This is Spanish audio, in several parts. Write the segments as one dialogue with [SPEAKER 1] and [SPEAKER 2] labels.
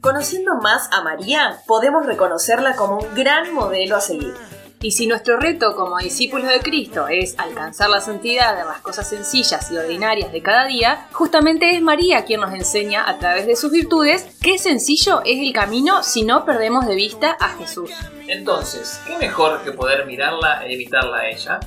[SPEAKER 1] Conociendo más a María, podemos reconocerla como un gran modelo a seguir.
[SPEAKER 2] Y si nuestro reto como discípulos de Cristo es alcanzar la santidad en las cosas sencillas y ordinarias de cada día, justamente es María quien nos enseña a través de sus virtudes qué sencillo es el camino si no perdemos de vista a Jesús.
[SPEAKER 3] Entonces, ¿qué mejor que poder mirarla e imitarla a ella?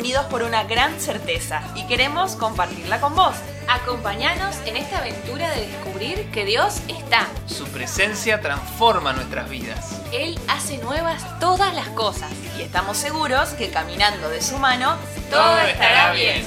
[SPEAKER 1] Unidos por una gran certeza y queremos compartirla con vos.
[SPEAKER 2] Acompáñanos en esta aventura de descubrir que Dios está.
[SPEAKER 3] Su presencia transforma nuestras vidas.
[SPEAKER 2] Él hace nuevas todas las cosas.
[SPEAKER 1] Y estamos seguros que caminando de su mano,
[SPEAKER 2] Todo estará bien.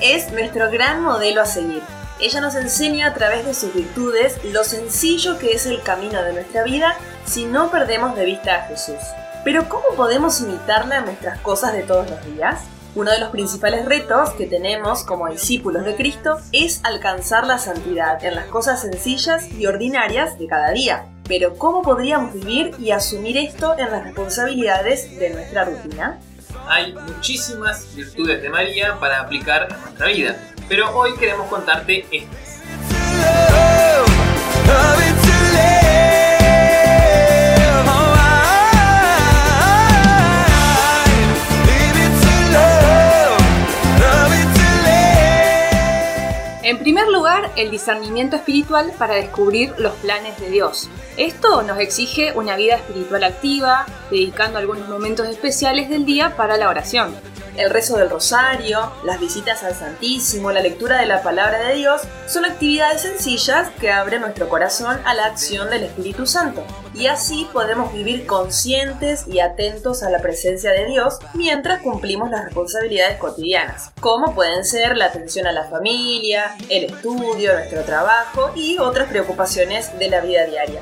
[SPEAKER 1] Es nuestro gran modelo a seguir. Ella nos enseña a través de sus virtudes lo sencillo que es el camino de nuestra vida si no perdemos de vista a Jesús. Pero ¿cómo podemos imitarla en nuestras cosas de todos los días? Uno de los principales retos que tenemos como discípulos de Cristo es alcanzar la santidad en las cosas sencillas y ordinarias de cada día. Pero ¿cómo podríamos vivir y asumir esto en las responsabilidades de nuestra rutina?
[SPEAKER 3] Hay muchísimas virtudes de María para aplicar en nuestra vida, pero hoy queremos contarte
[SPEAKER 2] En primer lugar, el discernimiento espiritual para descubrir los planes de Dios. Esto nos exige una vida espiritual activa, dedicando algunos momentos especiales del día para la oración.
[SPEAKER 1] El rezo del rosario, las visitas al Santísimo, la lectura de la palabra de Dios son actividades sencillas que abren nuestro corazón a la acción del Espíritu Santo. Y así podemos vivir conscientes y atentos a la presencia de Dios mientras cumplimos las responsabilidades cotidianas, como pueden ser la atención a la familia, el estudio, nuestro trabajo y otras preocupaciones de la vida diaria.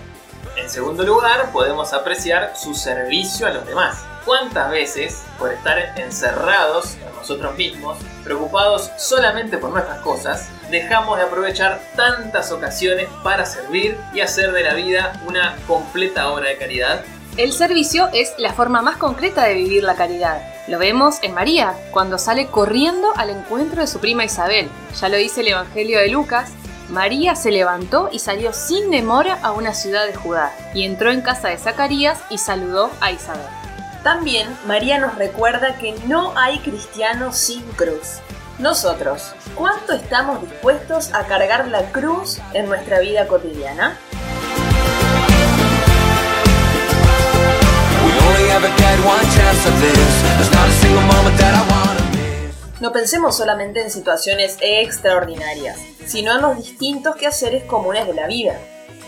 [SPEAKER 3] En segundo lugar, podemos apreciar su servicio a los demás. ¿Cuántas veces, por estar encerrados en nosotros mismos, preocupados solamente por nuestras cosas, dejamos de aprovechar tantas ocasiones para servir y hacer de la vida una completa obra de caridad?
[SPEAKER 2] El servicio es la forma más concreta de vivir la caridad. Lo vemos en María, cuando sale corriendo al encuentro de su prima Isabel. Ya lo dice el Evangelio de Lucas. María se levantó y salió sin demora a una ciudad de Judá, y entró en casa de Zacarías y saludó a Isabel.
[SPEAKER 1] También María nos recuerda que no hay cristiano sin cruz. Nosotros, ¿cuánto estamos dispuestos a cargar la cruz en nuestra vida cotidiana? No pensemos solamente en situaciones extraordinarias, sino en los distintos quehaceres comunes de la vida.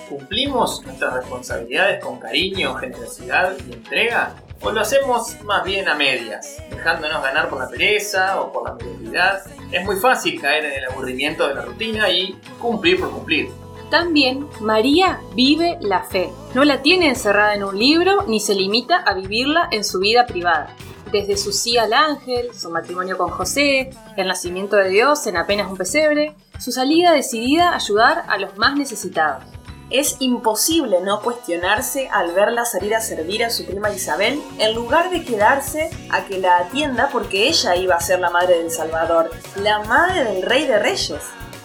[SPEAKER 3] ¿Cumplimos nuestras responsabilidades con cariño, generosidad y entrega? ¿O lo hacemos más bien a medias, dejándonos ganar por la pereza o por la mediocridad? Es muy fácil caer en el aburrimiento de la rutina y cumplir por cumplir.
[SPEAKER 2] También María vive la fe. No la tiene encerrada en un libro ni se limita a vivirla en su vida privada. Desde su sí al ángel, su matrimonio con José, el nacimiento de Dios en apenas un pesebre, su salida decidida a ayudar a los más necesitados.
[SPEAKER 1] Es imposible no cuestionarse al verla salir a servir a su prima Isabel en lugar de quedarse a que la atienda porque ella iba a ser la madre del Salvador, la madre del Rey de Reyes.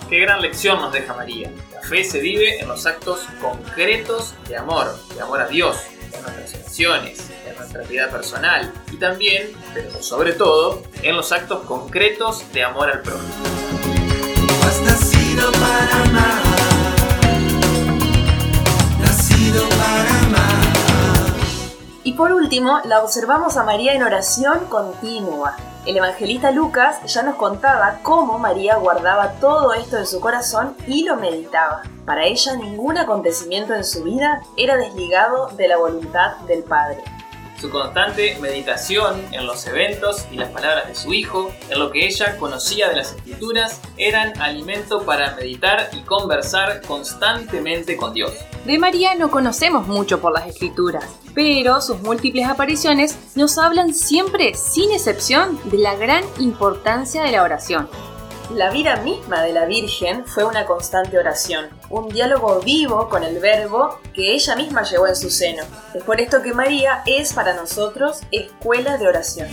[SPEAKER 3] Qué gran lección nos deja María. La fe se vive en los actos concretos de amor, de amor a Dios, en nuestras oraciones, en nuestra vida personal y también, pero sobre todo, en los actos concretos de amor al prójimo.
[SPEAKER 4] Has nacido para amar.
[SPEAKER 1] Por último, la observamos a María en oración continua. El evangelista Lucas ya nos contaba cómo María guardaba todo esto en su corazón y lo meditaba. Para ella ningún acontecimiento en su vida era desligado de la voluntad del Padre.
[SPEAKER 3] Su constante meditación en los eventos y las palabras de su hijo, en lo que ella conocía de las escrituras, eran alimento para meditar y conversar constantemente con Dios.
[SPEAKER 2] De María no conocemos mucho por las escrituras, pero sus múltiples apariciones nos hablan siempre, sin excepción, de la gran importancia de la oración.
[SPEAKER 1] La vida misma de la Virgen fue una constante oración, un diálogo vivo con el Verbo que ella misma llevó en su seno. Es por esto que María es para nosotros escuela de oración.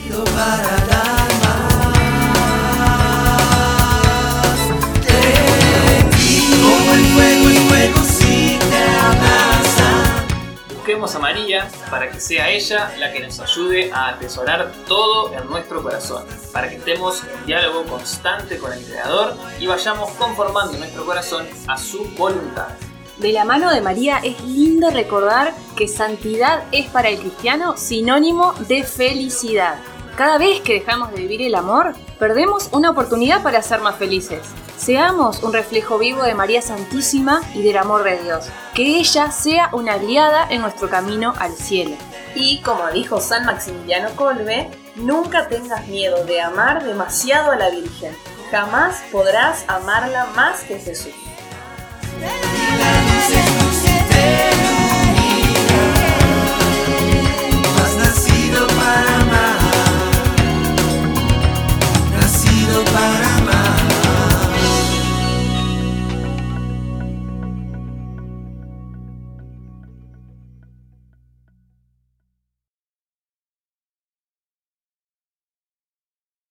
[SPEAKER 3] A María para que sea ella la que nos ayude a atesorar todo en nuestro corazón, para que estemos en diálogo constante con el Creador y vayamos conformando nuestro corazón a su voluntad.
[SPEAKER 2] De la mano de María es lindo recordar que santidad es para el cristiano sinónimo de felicidad. Cada vez que dejamos de vivir el amor, perdemos una oportunidad para ser más felices. Seamos un reflejo vivo de María Santísima y del amor de Dios. Que ella sea una aliada en nuestro camino al cielo.
[SPEAKER 1] Y como dijo San Maximiliano Colbe, nunca tengas miedo de amar demasiado a la Virgen. Jamás podrás amarla más que Jesús.